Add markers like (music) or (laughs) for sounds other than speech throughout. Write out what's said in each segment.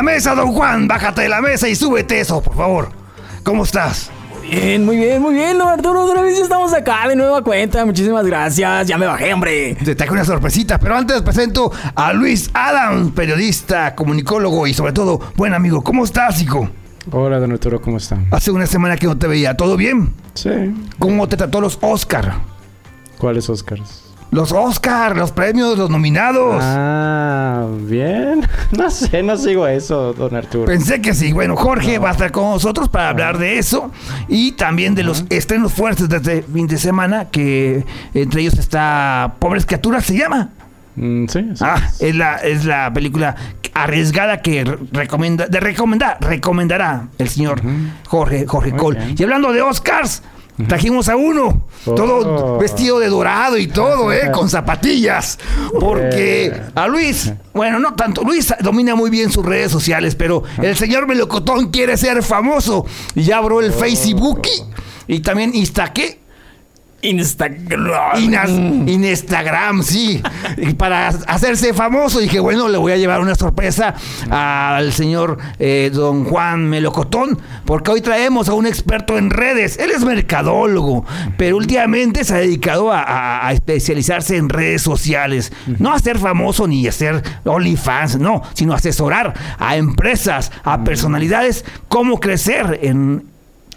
La mesa, don Juan. Bájate de la mesa y súbete eso, por favor. ¿Cómo estás? Bien, muy bien, muy bien, don Arturo. Otra vez estamos acá de nueva cuenta. Muchísimas gracias. Ya me bajé, hombre. Te traigo una sorpresita, pero antes presento a Luis Adams, periodista, comunicólogo y sobre todo buen amigo. ¿Cómo estás, hijo? Hola, don Arturo, ¿cómo está? Hace una semana que no te veía. ¿Todo bien? Sí. ¿Cómo te trató los Oscar? ¿Cuáles Oscars? Los Oscar, los premios, los nominados. Ah, bien. (laughs) No sé, no sigo eso, don Arturo. Pensé que sí. Bueno, Jorge va a estar con nosotros para hablar de eso y también de los estrenos fuertes de este fin de semana, que entre ellos está Pobres Criaturas, ¿se llama? Mm, sí, sí. Ah, es la, es la película arriesgada que recomienda, de recomendar, recomendará el señor Jorge, Jorge Muy Cole. bien. Y hablando de Oscars, trajimos a uno, todo Oh. vestido de dorado y todo, ¿eh? Con zapatillas. Porque a Luis, bueno, no tanto, Luis domina muy bien sus redes sociales, pero el señor Melocotón quiere ser famoso. Y ya abrió el Facebook y también Instaque. Instagram. Inas, Instagram, sí. Para hacerse famoso, dije, bueno, le voy a llevar una sorpresa al señor eh, don Juan Melocotón, porque hoy traemos a un experto en redes. Él es mercadólogo, pero últimamente se ha dedicado a, a- especializarse en redes sociales. No a ser famoso ni a ser OnlyFans, no, sino asesorar a empresas, a personalidades, cómo crecer en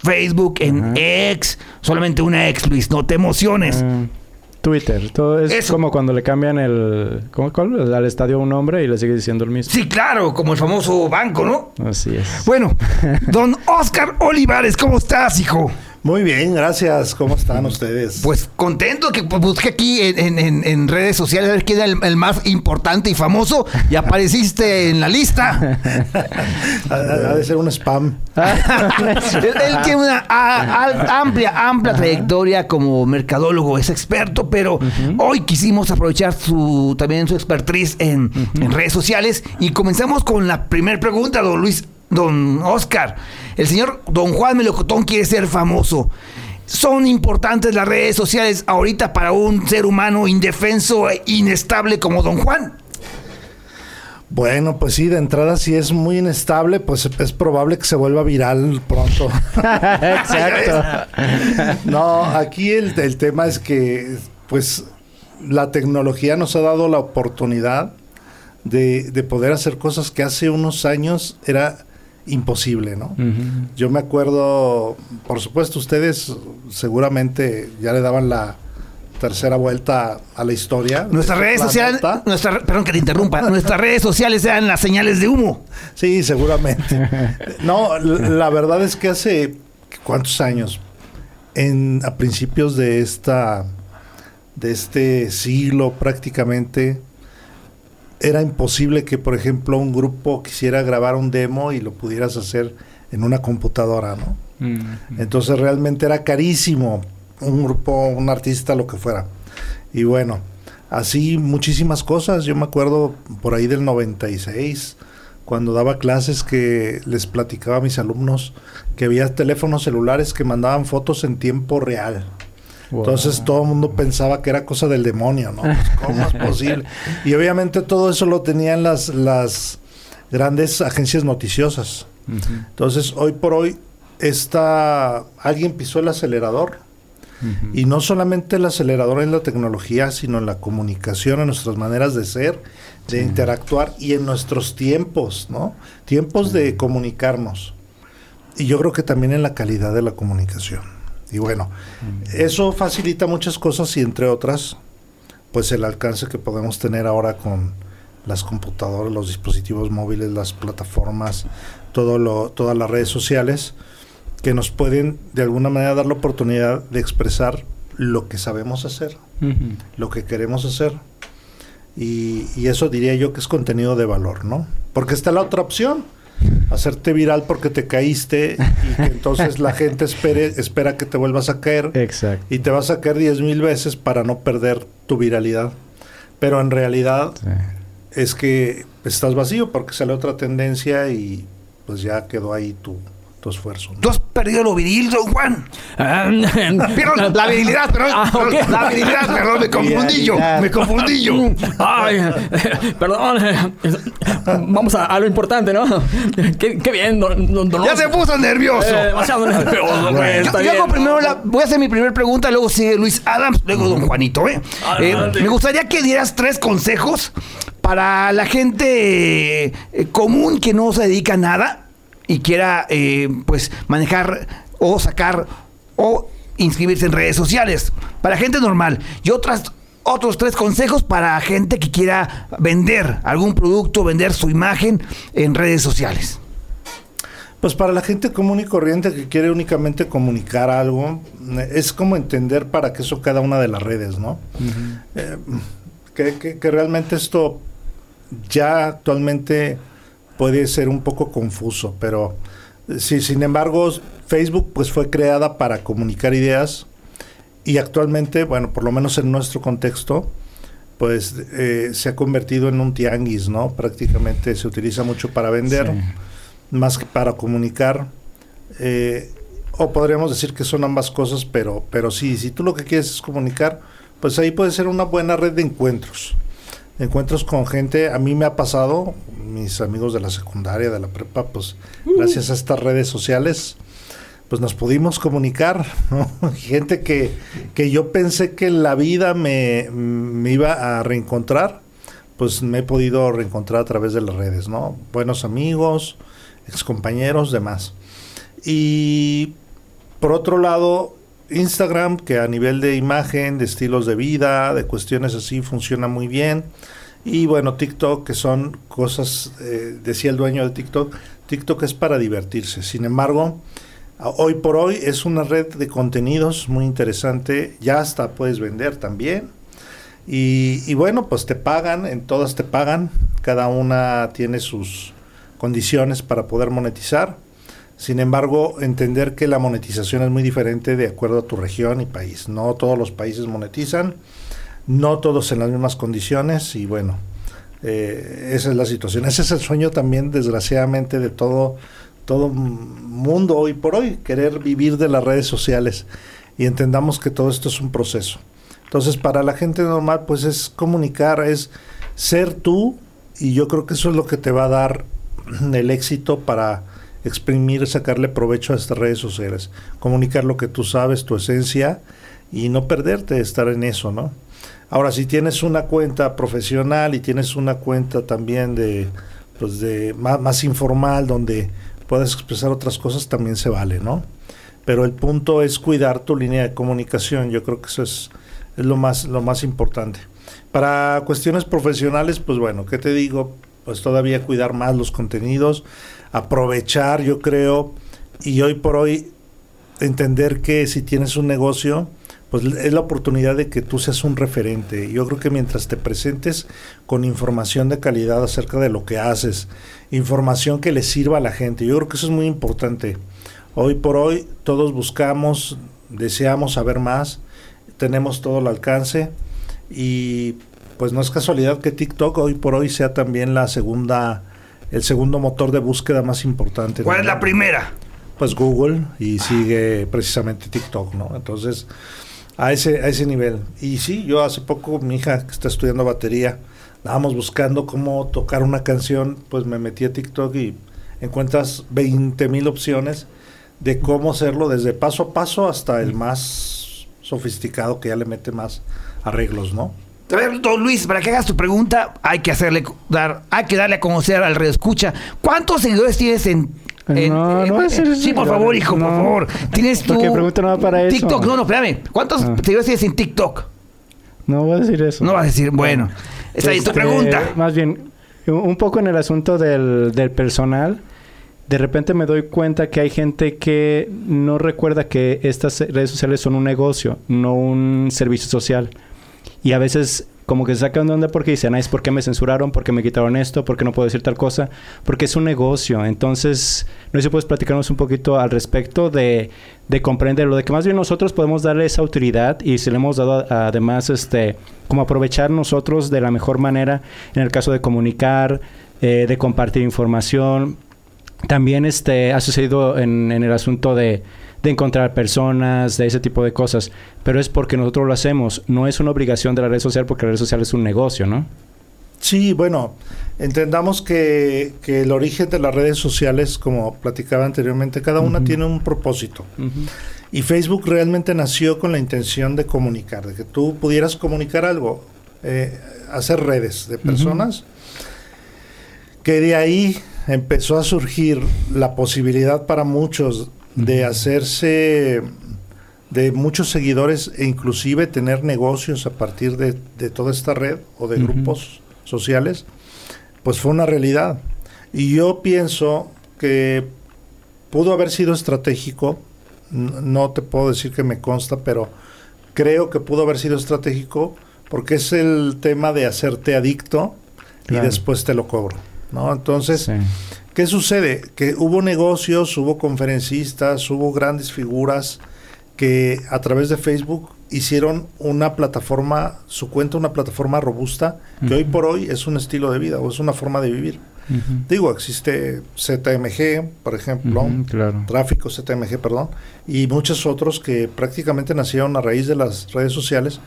Facebook, en X, solamente una X, Luis, no te emociones. Mm, Twitter. Todo es Eso. como cuando le cambian el... ¿Cómo cuál? Al estadio un nombre y le sigue diciendo el mismo. Sí, claro, como el famoso banco, ¿no? Así es. Bueno, don Oscar Olivares, ¿cómo estás, hijo? Muy bien, gracias. ¿Cómo están ustedes? Pues contento que busqué aquí en, en- redes sociales a ver quién era el, el más importante y famoso y apareciste en la lista. (laughs) ha, de ser un spam. (laughs) él, él tiene una a- amplia, amplia trayectoria como mercadólogo, es experto, pero hoy quisimos aprovechar su también su expertise en, en redes sociales y comenzamos con la primera pregunta, don Luis, don Oscar. El señor don Juan Melocotón quiere ser famoso. ¿Son importantes las redes sociales ahorita para un ser humano indefenso e inestable como don Juan? Bueno, pues sí, de entrada si es muy inestable, pues es probable que se vuelva viral pronto. (laughs) Exacto. no, aquí el, el tema es que, pues, la tecnología nos ha dado la oportunidad de, de poder hacer cosas que hace unos años era imposible, ¿no? Yo me acuerdo, por supuesto, ustedes seguramente ya le daban la tercera vuelta a la historia. Nuestras redes sociales, nuestra- perdón que te interrumpa, nuestras redes sociales eran las señales de humo. Sí, seguramente. (laughs) No, la verdad es que hace cuántos años, en a principios de esta de este siglo prácticamente era imposible que, por ejemplo, un grupo quisiera grabar un demo y lo pudieras hacer en una computadora, ¿no? Mm. Entonces realmente era carísimo un grupo, un artista, lo que fuera. Y bueno, así muchísimas cosas. Yo me acuerdo por ahí del 96, cuando daba clases que les platicaba a mis alumnos que había teléfonos celulares que mandaban fotos en tiempo real. Wow. Entonces todo el mundo pensaba que era cosa del demonio, ¿no? Pues, ¿Cómo es posible? (laughs) Y obviamente todo eso lo tenían las, las grandes agencias noticiosas. Entonces, hoy por hoy, esta, alguien pisó el acelerador. Y no solamente el acelerador en la tecnología, sino en la comunicación, en nuestras maneras de ser, de interactuar y en nuestros tiempos, ¿no? Tiempos de comunicarnos. Y yo creo que también en la calidad de la comunicación. Y bueno, eso facilita muchas cosas y entre otras, pues el alcance que podemos tener ahora con las computadoras, los dispositivos móviles, las plataformas, todo lo, todas las redes sociales, que nos pueden de alguna manera dar la oportunidad de expresar lo que sabemos hacer, lo que queremos hacer. Y, y eso diría yo que es contenido de valor, ¿no? Porque está la otra opción, hacerte viral porque te caíste y que entonces la gente espere, espera que te vuelvas a caer Exacto. y te vas a caer 10 mil veces para no perder tu viralidad. Pero en realidad Sí. es que estás vacío porque sale otra tendencia y pues ya quedó ahí tu, tu esfuerzo. ¿no? Tú has perdido lo viril, don Juan. Ah, (laughs) Perdón, la virilidad, perdón. Ah, perdón, ok. La virilidad, perdón, me confundí yo. Me confundí yo. Ay, (laughs) perdón. Vamos a, a lo importante, ¿no? Qué, qué bien, don, don, don Ya se puso nervioso. Eh, demasiado nervioso, güey, Yo, yo hago primero la- voy a hacer mi primera pregunta, luego sigue Luis Adams, luego don Juanito. ¿eh? Eh, me gustaría que dieras tres consejos para la gente eh, común que no se dedica a nada y quiera eh, pues manejar o sacar o inscribirse en redes sociales. Para gente normal. Y otras otros tres consejos para gente que quiera vender algún producto, vender su imagen en redes sociales. Pues para la gente común y corriente que quiere únicamente comunicar algo, es como entender para qué son cada una de las redes, ¿no? Eh, que, que- que realmente esto ya actualmente puede ser un poco confuso, pero eh, sí, sin embargo, Facebook pues fue creada para comunicar ideas y actualmente, bueno, por lo menos en nuestro contexto, pues eh, se ha convertido en un tianguis, ¿no? Prácticamente se utiliza mucho para vender Sí. más que para comunicar. eh, o podríamos decir que son ambas cosas, pero, pero sí, si tú lo que quieres es comunicar, pues ahí puede ser una buena red de encuentros. Encuentros con gente, a mí me ha pasado, mis amigos de la secundaria, de la prepa, pues gracias a estas redes sociales, pues nos pudimos comunicar, ¿no? (laughs) Gente que, que yo pensé que en la vida me, me iba a reencontrar, pues me he podido reencontrar a través de las redes, ¿no? Buenos amigos, excompañeros, demás. Y por otro lado, Instagram, que a nivel de imagen, de estilos de vida, de cuestiones así, funciona muy bien. Y bueno, TikTok, que son cosas, eh, decía el dueño de TikTok, TikTok es para divertirse. Sin embargo, hoy por hoy es una red de contenidos muy interesante. Ya hasta puedes vender también. Y bueno, pues te pagan, en todas te pagan. Cada una tiene sus condiciones para poder monetizar. Sin embargo, entender que la monetización es muy diferente de acuerdo a tu región y país. No todos los países monetizan, no todos en las mismas condiciones y bueno, eh, esa es la situación. Ese es el sueño también, desgraciadamente, de todo, todo mundo hoy por hoy, querer vivir de las redes sociales y entendamos que todo esto es un proceso. Entonces, para la gente normal, pues es comunicar, es ser tú y yo creo que eso es lo que te va a dar el éxito para exprimir, sacarle provecho a estas redes sociales, comunicar lo que tú sabes, tu esencia y no perderte de estar en eso, ¿no? Ahora, si tienes una cuenta profesional y tienes una cuenta también de, pues de más, informal donde puedes expresar otras cosas, también se vale, ¿no? Pero el punto es cuidar tu línea de comunicación. Yo creo que eso es, es lo más, lo más importante. Para cuestiones profesionales, pues bueno, ¿qué te digo? Pues todavía cuidar más los contenidos, aprovechar, yo creo, y hoy por hoy entender que si tienes un negocio, pues es la oportunidad de que tú seas un referente. Yo creo que mientras te presentes con información de calidad acerca de lo que haces, información que le sirva a la gente, yo creo que eso es muy importante. Hoy por hoy todos buscamos, deseamos saber más, tenemos todo el alcance y pues no es casualidad que TikTok hoy por hoy sea también la segunda, el segundo motor de búsqueda más importante. ¿Cuál es la primera? Pues Google y sigue precisamente TikTok, ¿no? Entonces, a ese, a ese nivel. Y sí, yo hace poco, mi hija que está estudiando batería, estábamos buscando cómo tocar una canción, pues me metí a TikTok y encuentras 20 mil opciones de cómo hacerlo desde paso a paso hasta el más sofisticado que ya le mete más arreglos, ¿no? A ver, don Luis, para que hagas tu pregunta, hay que hacerle dar, hay que darle a conocer al red escucha. ¿Cuántos seguidores tienes en, en- No, en- no a decir sí, por favor, hijo, por favor. Tienes tu no va para eso. TikTok, no, no, espérame. ¿Cuántos Ah. seguidores tienes en TikTok? No voy a decir eso. No vas a decir, bueno. Está bien, tu Este, pregunta. Más bien, un un poco en el asunto del, del personal. De repente me doy cuenta que hay gente que no recuerda que estas redes sociales son un negocio, no un servicio social. Y a veces como que se sacan de onda porque dicen, ay, ¿por qué me censuraron? ¿Por qué me quitaron esto? ¿Por qué no puedo decir tal cosa? Porque es un negocio. Entonces, no sé si puedes platicarnos un poquito al respecto de, de comprenderlo, de que más bien nosotros podemos darle esa autoridad y se le hemos dado además, este, como aprovechar nosotros de la mejor manera en el caso de comunicar, eh, de compartir información. También este, ha sucedido en el asunto de, de encontrar personas, de ese tipo de cosas, pero es porque nosotros lo hacemos, no es una obligación de la red social porque la red social es un negocio, ¿no? Sí, bueno, entendamos que, que el origen de las redes sociales, como platicaba anteriormente, cada una tiene un propósito. Y Facebook realmente nació con la intención de comunicar, de que tú pudieras comunicar algo, eh, hacer redes de personas, que de ahí empezó a surgir la posibilidad para muchos de hacerse de muchos seguidores e inclusive tener negocios a partir de, de toda esta red o de grupos sociales, pues fue una realidad. Y yo pienso que pudo haber sido estratégico, no te puedo decir que me consta, pero creo que pudo haber sido estratégico porque es el tema de hacerte adicto Claro. y después te lo cobro, ¿no? Entonces, Sí. ¿Qué sucede? Que hubo negocios, hubo conferencistas, hubo grandes figuras que a través de Facebook hicieron una plataforma, su cuenta una plataforma robusta, que hoy por hoy es un estilo de vida o es una forma de vivir. Digo, existe ZMG, por ejemplo, claro. tráfico ZMG, perdón, y muchos otros que prácticamente nacieron a raíz de las redes sociales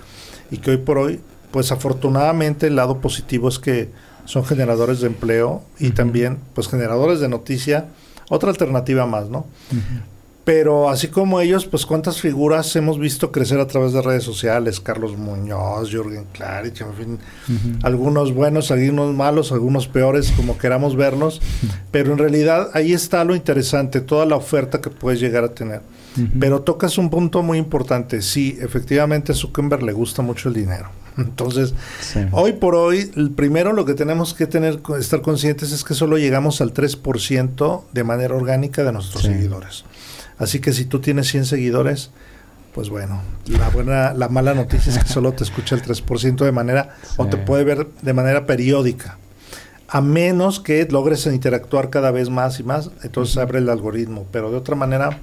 y que hoy por hoy, pues afortunadamente el lado positivo es que son generadores de empleo y también pues generadores de noticia, otra alternativa más, ¿no? Pero así como ellos, pues cuántas figuras hemos visto crecer a través de redes sociales, Carlos Muñoz, Jürgen Klarich, en fin, algunos buenos, algunos malos, algunos peores, como queramos vernos, pero en realidad ahí está lo interesante, toda la oferta que puedes llegar a tener. Pero tocas un punto muy importante, sí, efectivamente a Zuckerberg le gusta mucho el dinero. (laughs) Entonces, Sí. hoy por hoy, el primero lo que tenemos que tener, estar conscientes es que solo llegamos al 3% de manera orgánica de nuestros Sí. seguidores. Así que si tú tienes 100 seguidores, pues bueno, la buena, la mala noticia es que solo te escucha el 3% de manera, o te puede ver de manera periódica. A menos que logres interactuar cada vez más y más, entonces abre el algoritmo. Pero de otra manera,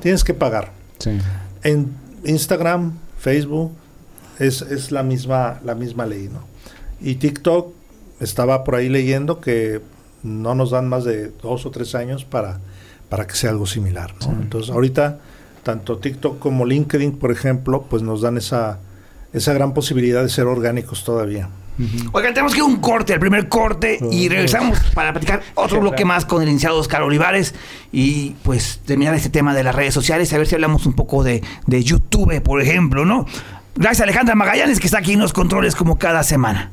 tienes que pagar. Sí. En Instagram, Facebook, es, es la misma, la misma ley, ¿no? Y TikTok, estaba por ahí leyendo que no nos dan más de dos o tres años para, para que sea algo similar, ¿no? Entonces, ahorita, tanto TikTok como LinkedIn, por ejemplo, pues nos dan esa, esa gran posibilidad de ser orgánicos todavía. Oigan, tenemos que ir a un corte, el primer corte, y regresamos para platicar otro bloque más con el licenciado Oscar Olivares y pues terminar este tema de las redes sociales, a ver si hablamos un poco de, de YouTube, por ejemplo, ¿no? Gracias a Alejandra Magallanes que está aquí en los controles como cada semana.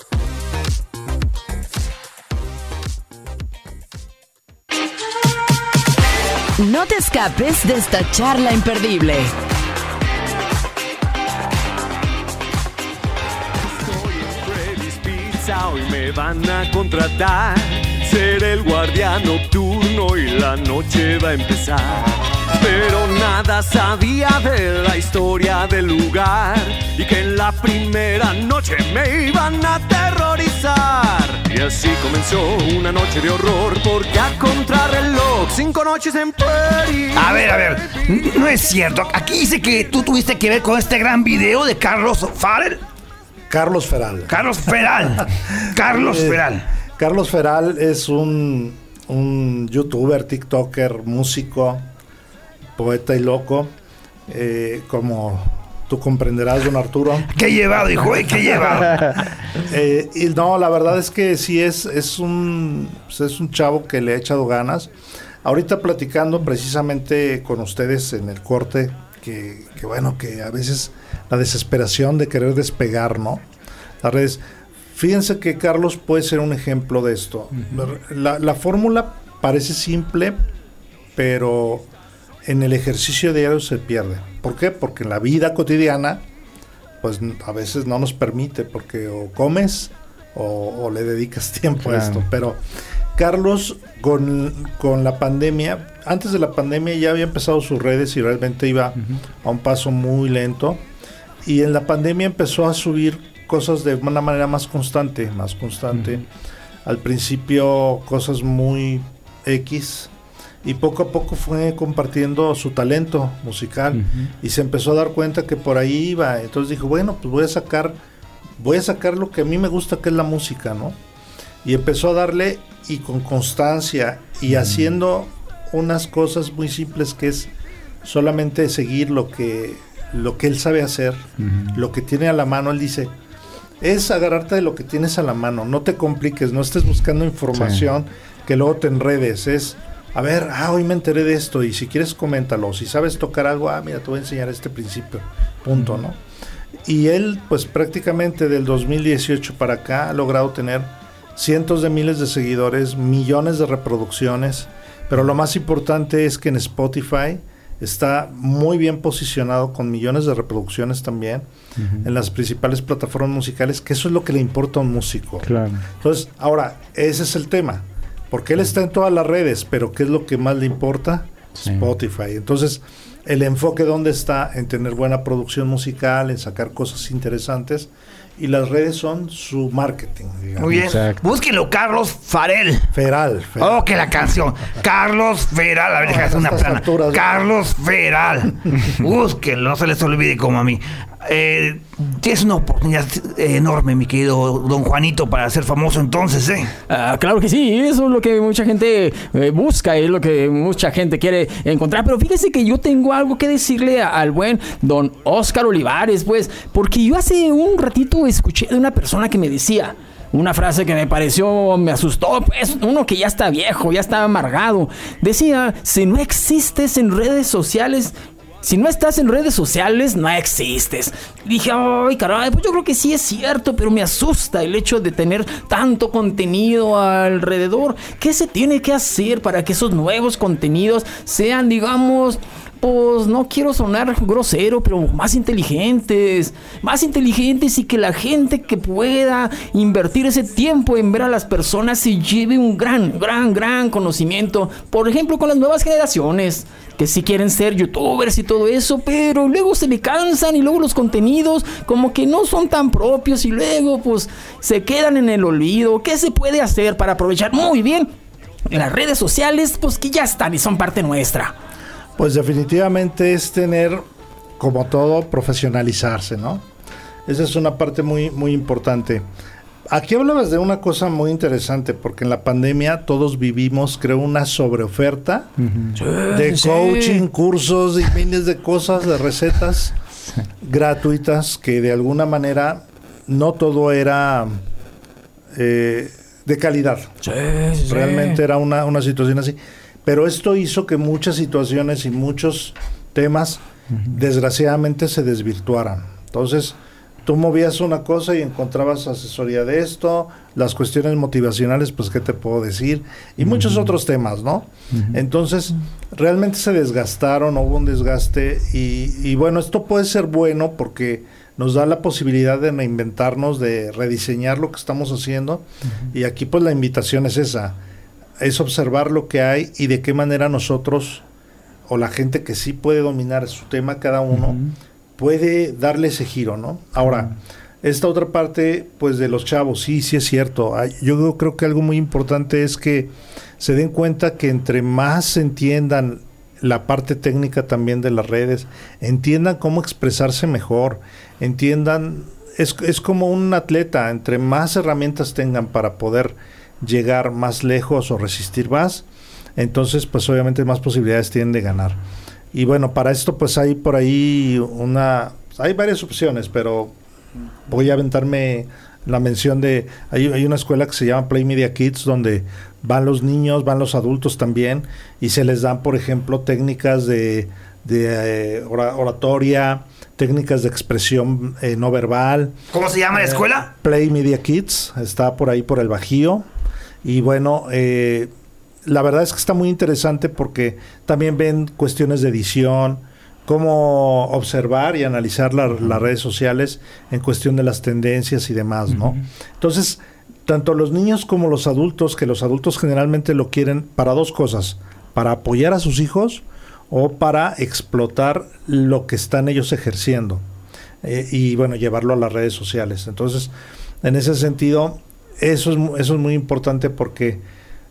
No te escapes de esta charla imperdible. Freddy's Pizza, hoy me van a contratar. Seré el guardián nocturno y la noche va a empezar. Pero nada sabía de la historia del lugar y que en la primera noche me iban a aterrorizar. Y así comenzó una noche de horror porque a contrarreloj, cinco noches en Paris. A ver, a ver, no es cierto. Aquí dice que tú tuviste que ver con este gran video de Carlos Farrell. Carlos Feral. Carlos Feral. (laughs) Carlos Eh, Feral. Carlos Feral es un, un youtuber, tiktoker, músico, poeta y loco. eh, como tú comprenderás, don Arturo. ¿Qué llevado, hijo? eh? ¿Qué (laughs) llevado? Eh, y no, la verdad es que sí es, es, un, pues es un chavo que le ha echado ganas. Ahorita platicando precisamente con ustedes en el corte, que, que bueno, que a veces la desesperación de querer despegar, ¿no? Las redes. Fíjense que Carlos puede ser un ejemplo de esto. La, la fórmula parece simple, pero en el ejercicio diario se pierde. ¿Por qué? Porque en la vida cotidiana, pues a veces no nos permite, porque o comes o, o le dedicas (laughs) tiempo a Claro. esto. Pero Carlos, con, con la pandemia, antes de la pandemia ya había empezado sus redes y realmente iba a un paso muy lento. Y en la pandemia empezó a subir cosas de una manera más constante, más constante. Al principio cosas muy X y poco a poco fue compartiendo su talento musical y se empezó a dar cuenta que por ahí iba. Entonces dijo, bueno, pues voy a sacar, voy a sacar lo que a mí me gusta, que es la música, ¿no? Y empezó a darle y con constancia y haciendo unas cosas muy simples que es solamente seguir lo que, lo que él sabe hacer, lo que tiene a la mano. Él dice, es agarrarte de lo que tienes a la mano, no te compliques, no estés buscando información que luego te enredes, es, a ver, ah, hoy me enteré de esto y si quieres coméntalo, si sabes tocar algo, ah, mira, te voy a enseñar este principio, punto, ¿no? Y él, pues prácticamente del 2018 para acá ha logrado tener cientos de miles de seguidores, millones de reproducciones, pero lo más importante es que en Spotify está muy bien posicionado con millones de reproducciones también en las principales plataformas musicales, que eso es lo que le importa a un músico. Claro. Entonces, ahora, ese es el tema, porque él está en todas las redes, pero ¿qué es lo que más le importa? Sí. Spotify. Entonces, el enfoque dónde está en tener buena producción musical, en sacar cosas interesantes, y las redes son su marketing, digamos. Muy bien. Exacto. Búsquenlo, Carlos Farel. Feral, feral. Oh, que la canción. Carlos Feral. A ver, deja de hacer a una plana. alturas. Carlos Feral. (laughs) Búsquenlo, no se les olvide como a mí. Eh, una oportunidad eh, enorme, mi querido don Juanito, para ser famoso entonces, ¿eh? Ah, claro que sí, eso es lo que mucha gente eh, busca, es lo que mucha gente quiere encontrar. Pero fíjese que yo tengo algo que decirle al buen don Oscar Olivares, pues, porque yo hace un ratito escuché de una persona que me decía. Una frase que me pareció, me asustó, pues uno que ya está viejo, ya está amargado. Decía, si no existes en redes sociales, si no estás en redes sociales, no existes. Dije, ay, caray, pues yo creo que sí es cierto, pero me asusta el hecho de tener tanto contenido alrededor. ¿Qué se tiene que hacer para que esos nuevos contenidos sean, digamos, no quiero sonar grosero, pero más inteligentes, más inteligentes y que la gente que pueda invertir ese tiempo en ver a las personas se lleve un gran, gran, gran conocimiento, por ejemplo, con las nuevas generaciones, que si quieren ser youtubers y todo eso, pero luego se le cansan y luego los contenidos como que no son tan propios y luego pues se quedan en el olvido. ¿Qué se puede hacer para aprovechar muy bien las redes sociales, pues que ya están y son parte nuestra? Pues definitivamente es tener, como todo, profesionalizarse, ¿no? Esa es una parte muy, muy importante. Aquí hablabas de una cosa muy interesante, porque en la pandemia todos vivimos, creo, una sobreoferta de sí. coaching, cursos y miles de cosas, de recetas (laughs) gratuitas que de alguna manera no todo era eh, de calidad. Realmente era una, una situación así. Pero esto hizo que muchas situaciones y muchos temas, desgraciadamente, se desvirtuaran. Entonces, tú movías una cosa y encontrabas asesoría de esto, las cuestiones motivacionales, pues, ¿qué te puedo decir? Y muchos otros temas, ¿no? Entonces, realmente se desgastaron, hubo un desgaste. Y, y bueno, esto puede ser bueno porque nos da la posibilidad de reinventarnos, de rediseñar lo que estamos haciendo. Y aquí, pues, la invitación es esa es observar lo que hay y de qué manera nosotros o la gente que sí puede dominar su tema cada uno puede darle ese giro, ¿no? Ahora, esta otra parte pues de los chavos, sí, sí es cierto. Yo creo que algo muy importante es que se den cuenta que entre más entiendan la parte técnica también de las redes, entiendan cómo expresarse mejor, entiendan, es, es como un atleta, entre más herramientas tengan para poder llegar más lejos o resistir más, entonces pues obviamente más posibilidades tienen de ganar. Y bueno, para esto pues hay por ahí una, hay varias opciones, pero voy a aventarme la mención de, hay, hay una escuela que se llama Play Media Kids donde van los niños, van los adultos también y se les dan, por ejemplo, técnicas de, de eh, ora- oratoria, técnicas de expresión eh, no verbal. ¿Cómo se llama la Eh, escuela? Play Media Kids, está por ahí por el Bajío. Y bueno, eh, la verdad es que está muy interesante porque también ven cuestiones de edición, cómo observar y analizar la- las redes sociales en cuestión de las tendencias y demás, ¿no? Entonces, tanto los niños como los adultos, que los adultos generalmente lo quieren para dos cosas, para apoyar a sus hijos o para explotar lo que están ellos ejerciendo eh, y bueno, llevarlo a las redes sociales. Entonces, en ese sentido, eso es, eso es muy importante porque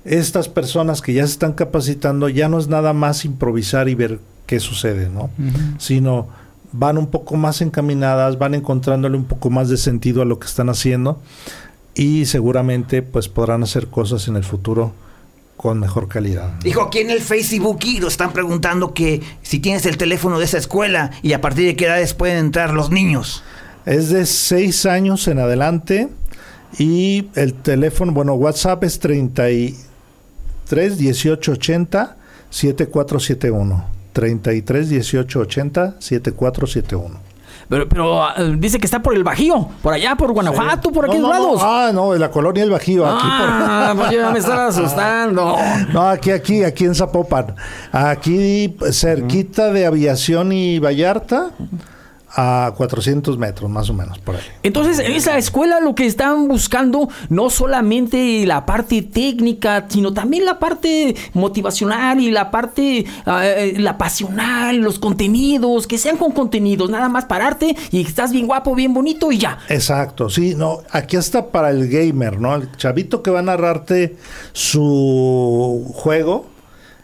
estas personas que ya se están capacitando ya no es nada más improvisar y ver qué sucede, ¿no? Sino van un poco más encaminadas, van encontrándole un poco más de sentido a lo que están haciendo y seguramente pues podrán hacer cosas en el futuro con mejor calidad. Dijo aquí en el Facebook y nos están preguntando que si tienes el teléfono de esa escuela y a partir de qué edades pueden entrar los niños. Es de 6 años en adelante y el teléfono, bueno, WhatsApp es 33 18 80 7471. 33 18 80 7471. Pero, pero ah, dice que está por el Bajío, por allá, por Guanajuato, por No, aquellos no, no. lados. Ah, no, en la colonia del Bajío. Aquí por- Ah, (laughs) pues ya me estaba asustando. No, aquí, aquí, aquí en Zapopan. Aquí cerquita de Aviación y Vallarta, a 400 metros más o menos por ahí. Entonces, en esa escuela lo que están buscando no solamente la parte técnica, sino también la parte motivacional y la parte eh, la pasional, los contenidos, que sean con contenidos, nada más pararte y estás bien guapo, bien bonito y ya. Exacto, sí, no, aquí está para el gamer, ¿no? El chavito que va a narrarte su juego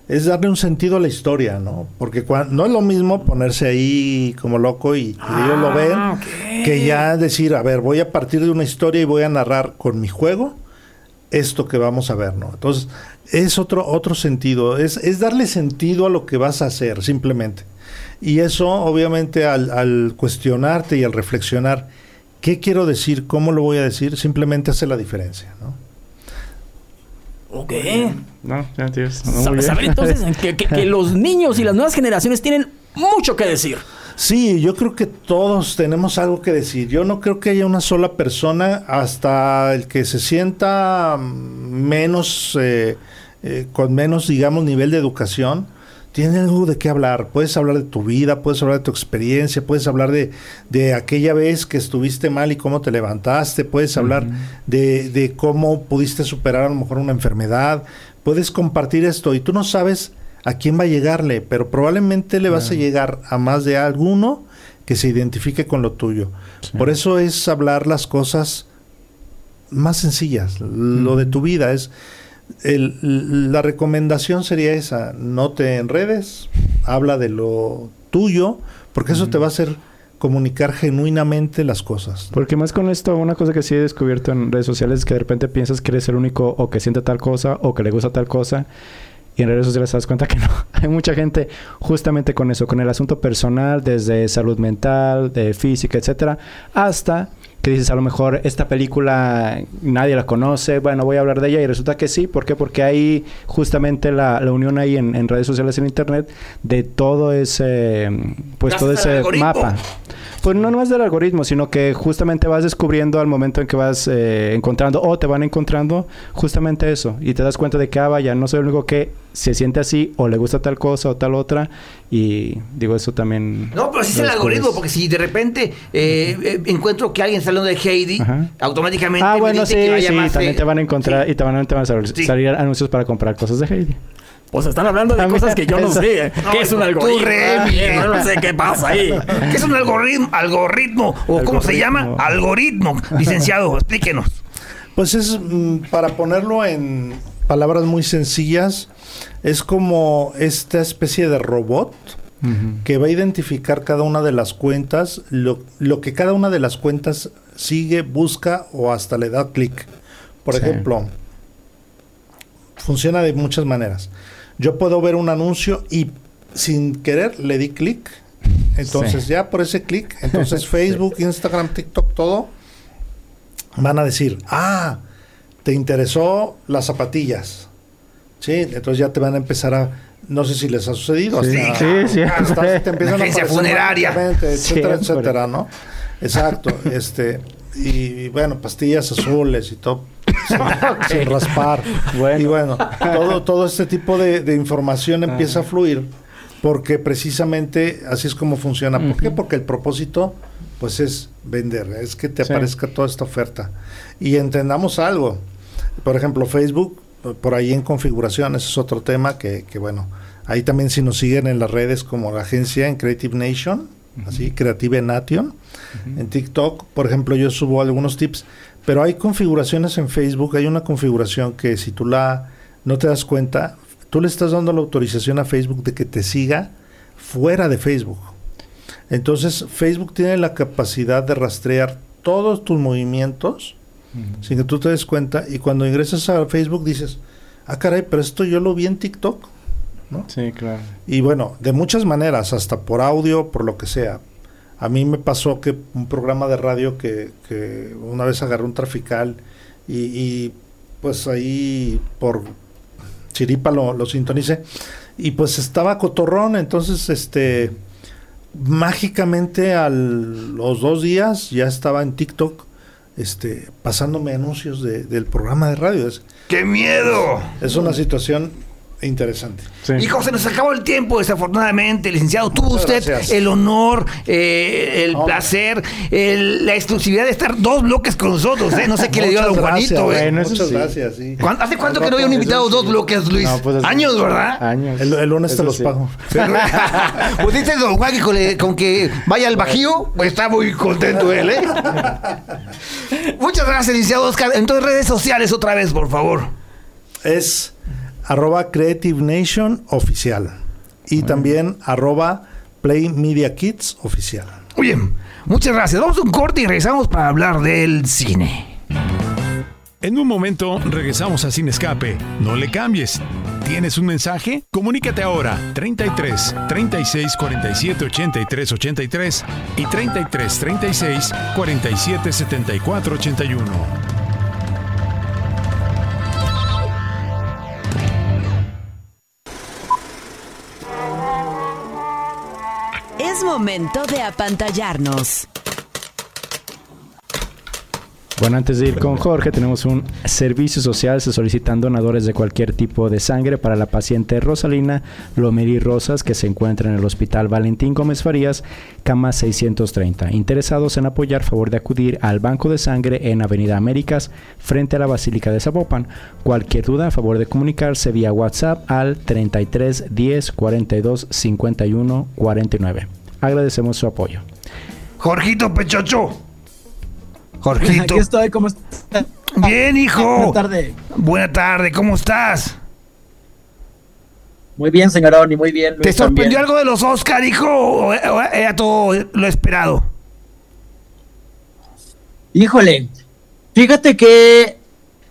es darle un sentido a la historia, ¿no? Porque no es lo mismo ponerse ahí como loco y, ellos lo ven, Ah, ok. que ya decir, a ver, voy a partir de una historia y voy a narrar con mi juego esto que vamos a ver, ¿no? Entonces, es otro, otro sentido, es, es darle sentido a lo que vas a hacer, simplemente. Y eso, obviamente, al, al cuestionarte y al reflexionar, ¿qué quiero decir? ¿Cómo lo voy a decir? Simplemente hace la diferencia, ¿no? Ok. No, ya, tíos. no. Saber entonces que, que- que (laughs) los niños y las nuevas generaciones tienen mucho que decir. Sí, yo creo que todos tenemos algo que decir. Yo no creo que haya una sola persona, hasta el que se sienta menos, eh, eh, con menos, digamos, nivel de educación, tiene algo de qué hablar. Puedes hablar de tu vida, puedes hablar de tu experiencia, puedes hablar de, de aquella vez que estuviste mal y cómo te levantaste, puedes hablar de, de cómo pudiste superar a lo mejor una enfermedad, puedes compartir esto y tú no sabes a quién va a llegarle, pero probablemente le vas a llegar a más de alguno que se identifique con lo tuyo. Por eso es hablar las cosas más sencillas, lo de tu vida es el- la recomendación sería esa, no te enredes, habla de lo tuyo, porque eso te va a hacer comunicar genuinamente las cosas. Porque más con esto, una cosa que sí he descubierto en redes sociales es que de repente piensas que eres el único o que siente tal cosa o que le gusta tal cosa. Y en redes sociales te das cuenta que no. (laughs) Hay mucha gente justamente con eso, con el asunto personal, desde salud mental, de física, etcétera, hasta que dices, a lo mejor esta película nadie la conoce, bueno, voy a hablar de ella y resulta que sí. ¿Por qué? Porque hay justamente la, la unión ahí en, en redes sociales, en internet, de todo ese, pues Gracias todo ese mapa. Pues no nomás del algoritmo, sino que justamente vas descubriendo al momento en que vas eh, encontrando o te van encontrando justamente eso. Y te das cuenta de que, ah, vaya, no soy el único que se siente así o le gusta tal cosa o tal otra. Y digo, eso también... No, pero así es el algoritmo, porque si de repente eh, eh, encuentro que alguien está hablando de Heidi, Ajá. automáticamente Ah, me bueno, dice sí, que vaya sí, más también de- te van a encontrar Sí. y te van, te van a sal- Sí. salir anuncios para comprar cosas de Heidi. Pues están hablando de También cosas que yo no eso. sé. ¿Qué es un algoritmo? Ah, no sé qué pasa ahí. ¿Qué es un algoritmo? Algoritmo. ¿O cómo se llama? Algoritmo. Licenciado, explíquenos. Pues es, mm, para ponerlo en palabras muy sencillas, es como esta especie de robot que va a identificar cada una de las cuentas, lo, lo que cada una de las cuentas sigue, busca o hasta le da clic. Por Sí. ejemplo, funciona de muchas maneras. Yo puedo ver un anuncio y sin querer le di clic. Entonces Sí. ya por ese clic, entonces (laughs) Facebook, Instagram, TikTok, todo, van a decir, ah, te interesó las zapatillas. Sí, entonces ya te van a empezar a, No sé si les ha sucedido. Sí, hasta, sí, sí. hasta te empiezan agencia aparecer funeraria. etcétera, Siempre. etcétera, ¿no? Exacto. este y, y bueno, pastillas azules y todo. (laughs) Sin, sin raspar. Bueno. Y bueno, todo, todo este tipo de, de información empieza a fluir porque precisamente así es como funciona. ¿Por qué? Porque el propósito pues es vender, es que te Sí. aparezca toda esta oferta. Y entendamos algo. Por ejemplo, Facebook, por ahí en configuración, ese es otro tema que, que bueno, ahí también si nos siguen en las redes como la agencia en Creative Nation, así, Creative Nation, en TikTok, por ejemplo, yo subo algunos tips, pero hay configuraciones en Facebook, hay una configuración que si tú la no te das cuenta, tú le estás dando la autorización a Facebook de que te siga fuera de Facebook. Entonces, Facebook tiene la capacidad de rastrear todos tus movimientos sin que tú te des cuenta y cuando ingresas a Facebook dices, ah, caray, pero esto yo lo vi en TikTok. ¿no? Sí, claro. Y bueno, de muchas maneras, hasta por audio, por lo que sea. A mí me pasó que un programa de radio que, que una vez agarré un trafical y, y, pues ahí por chiripa lo, lo sintonicé y pues estaba cotorrón, entonces este mágicamente a los dos días ya estaba en TikTok este pasándome anuncios de- del programa de radio. Es, ¡Qué miedo! es una situación interesante. Sí. Hijo, se nos acabó el tiempo, desafortunadamente, licenciado. Tuvo usted gracias. el honor, eh, el Hombre. placer, el- la exclusividad de estar dos bloques con nosotros. ¿eh? No sé qué le dio a don Muchas Juanito. gracias, ¿eh? Muchas sí. gracias, sí. ¿Cuán- ¿Hace cuánto que no había un invitado dos bloques, Luis? No, pues, Años, ¿verdad? Años. El, el lunes te Eso los sí. pago. (laughs) pues dice don Juan que con, le- con que vaya al Bajío, pues está muy contento él, ¿eh? (laughs) Muchas gracias, licenciado Oscar. Entonces, redes sociales otra vez, por favor. Es arroba Creative Nation oficial. Y también arroba Play Media Kids oficial. Muy bien, muchas gracias. Vamos a un corte y regresamos para hablar del cine. En un momento regresamos a Sin Escape. No le cambies. ¿Tienes un mensaje? Comunícate ahora 33 36 47 83 83 y 33 36 47 74 81. Es momento de apantallarnos. Bueno, antes de ir con Jorge, tenemos un servicio social. Se solicitan donadores de cualquier tipo de sangre para la paciente Rosalina Lomeri Rosas, que se encuentra en el Hospital Valentín Gómez Farías, cama 630. Interesados en apoyar, favor de acudir al Banco de Sangre en Avenida Américas, frente a la Basílica de Zapopan. Cualquier duda, favor de comunicarse vía WhatsApp al 33 10 42 51 49. Agradecemos su apoyo. Jorgito Pechocho. Jorgito. Aquí estoy, ¿cómo estás? Bien, hijo. Buenas tardes. Buena tarde, ¿cómo estás? Muy bien, señorón, y muy bien. ¿Te sorprendió también. algo de los Oscar, hijo? ¿O o era todo lo esperado? Híjole, fíjate que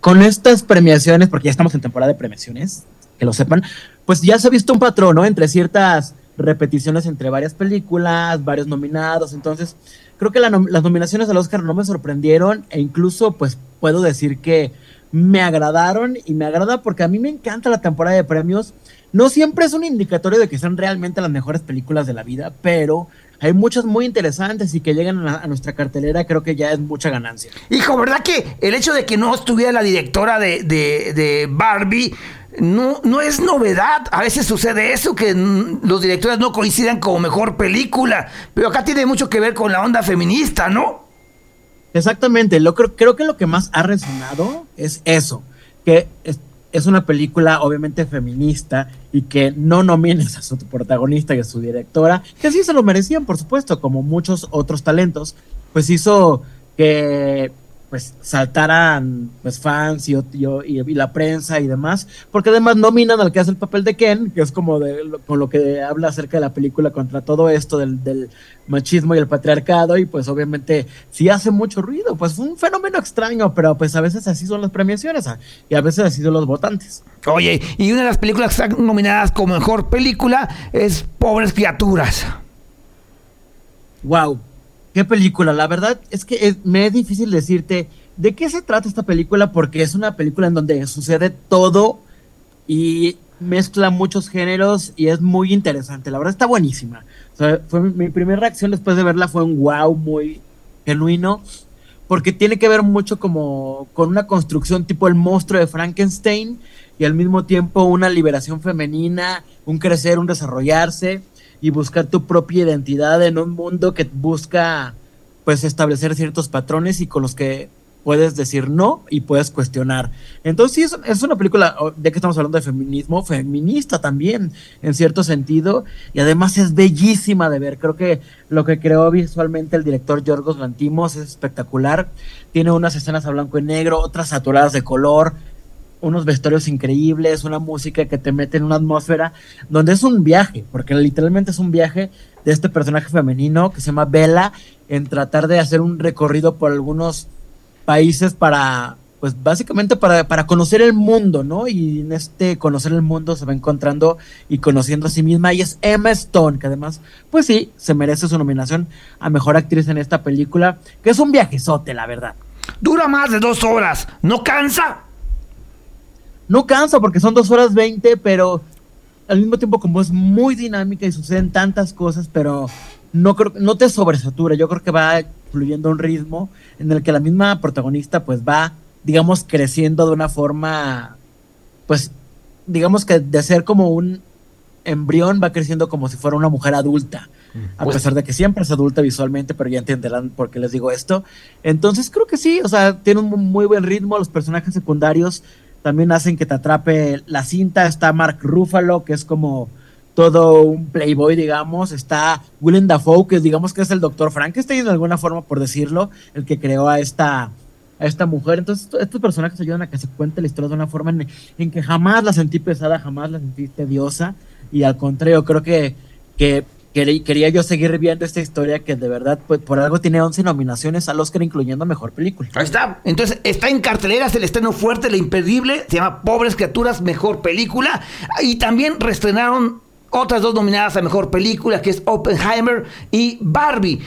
con estas premiaciones, porque ya estamos en temporada de premiaciones, que lo sepan, pues ya se ha visto un patrón, ¿no? Entre ciertas repeticiones entre varias películas, varios nominados, entonces creo que las nominaciones al Oscar no me sorprendieron e incluso pues puedo decir que me agradaron y me agrada porque a mí me encanta la temporada de premios. No siempre es un indicatorio de que sean realmente las mejores películas de la vida, pero hay muchas muy interesantes y que llegan a, a nuestra cartelera creo que ya es mucha ganancia. Hijo, ¿verdad que el hecho de que no estuviera la directora de, de- de Barbie no, no es novedad? A veces sucede eso, que los directores no coincidan como mejor película, pero acá tiene mucho que ver con la onda feminista, ¿no? Exactamente, lo creo, creo que lo que más ha resonado es eso, que es, es una película obviamente feminista y que no nomines a su protagonista y a su directora, que sí se lo merecían, por supuesto, como muchos otros talentos, pues hizo que pues saltaran pues fans y, y, y- la prensa y demás, porque además nominan al que hace el papel de Ken, que es como de lo- con lo que habla acerca de la película contra todo esto del, del machismo y el patriarcado, y pues obviamente sí hace mucho ruido, pues fue un fenómeno extraño, pero pues a veces así son las premiaciones ah, y a veces así son los votantes. Oye, y una de las películas que están nominadas como mejor película es Pobres Criaturas. Wow, qué película. La verdad es que me es difícil decirte de qué se trata esta película porque es una película en donde sucede todo y mezcla muchos géneros y es muy interesante. La verdad está buenísima. Fue mi, mi primera reacción después de verla fue un wow muy genuino porque tiene que ver mucho como con una construcción tipo el monstruo de Frankenstein y al mismo tiempo una liberación femenina, un crecer, un desarrollarse y buscar tu propia identidad en un mundo que busca pues establecer ciertos patrones y con los que puedes decir no y puedes cuestionar. Entonces sí, es, una película, ya que estamos hablando de feminismo, feminista también, en cierto sentido, y además es bellísima de ver. Creo que lo que creó visualmente el director Yorgos Lantimos es espectacular. Tiene unas escenas a blanco y negro, otras saturadas de color, unos vestuarios increíbles, una música que te mete en una atmósfera donde es un viaje, porque literalmente es un viaje de este personaje femenino que se llama Bella en tratar de hacer un recorrido por algunos países para, pues básicamente para, para conocer el mundo, ¿no? Y en este conocer el mundo se va encontrando y conociendo a sí misma. Y es Emma Stone, que además, pues sí, se merece su nominación a Mejor Actriz en esta película, que es un viajezote, la verdad. Dura más de dos horas. ¿No cansa? No cansa porque son dos horas veinte, pero al mismo tiempo como es muy dinámica y suceden tantas cosas, pero no creo no te sobresatura. Yo creo que va fluyendo un ritmo en el que la misma protagonista pues va, digamos, creciendo de una forma, pues, digamos que de ser como un embrión va creciendo como si fuera una mujer adulta. A Pues- pesar de que siempre es adulta visualmente, pero ya entenderán por qué les digo esto. Entonces creo que sí, o sea, tiene un muy buen ritmo. Los personajes secundarios también hacen que te atrape la cinta. Está Mark Ruffalo, que es como todo un playboy, digamos. Está Willem Dafoe, que digamos que es el doctor Frankenstein, de alguna forma, por decirlo, el que creó a esta, a esta mujer. Entonces, esto- estos personajes ayudan a que se cuente la historia de una forma en, en que jamás la sentí pesada, jamás la sentí tediosa. Y al contrario, creo que, que querí- quería yo seguir viendo esta historia que de verdad, pues, por algo tiene 11 nominaciones al Oscar, incluyendo Mejor Película. Ahí está. Entonces, está en carteleras el estreno fuerte, la imperdible. Se llama Pobres Criaturas, mejor película. Y también reestrenaron otras dos nominadas a mejor película, que es Oppenheimer y Barbie.